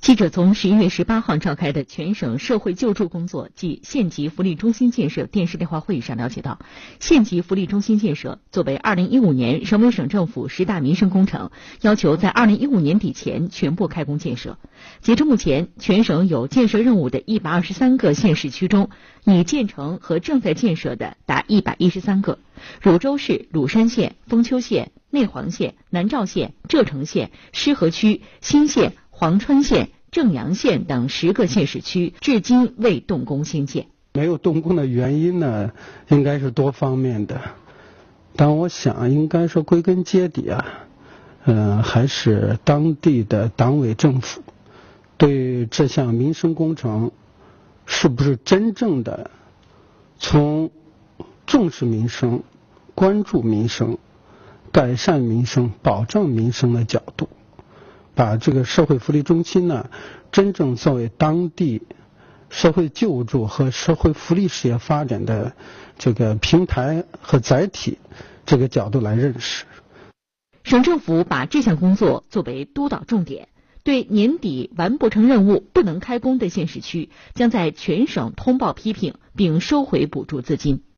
记者从十一月十八号召开的全省社会救助工作及县级福利中心建设电视电话会议上了解到，县级福利中心建设作为二零一五年省委省政府十大民生工程，要求在二零一五年底前全部开工建设。截至目前，全省有建设任务的一百二十三个县市区中，已建成和正在建设的达一百一十三个。汝州市鲁山县、封丘县、内黄县、南召县、柘城县、施河区、新县。潢川县、正阳县等十个县市区至今未动工兴建。没有动工的原因呢，应该是多方面的。但我想，应该说归根结底啊，嗯，还是当地的党委政府对这项民生工程是不是真正的从重视民生、关注民生、改善民生、保障民生的角度。把这个社会福利中心呢，真正作为当地社会救助和社会福利事业发展的这个平台和载体这个角度来认识。省政府把这项工作作为督导重点，对年底完不成任务不能开工的县市区，将在全省通报批评并收回补助资金。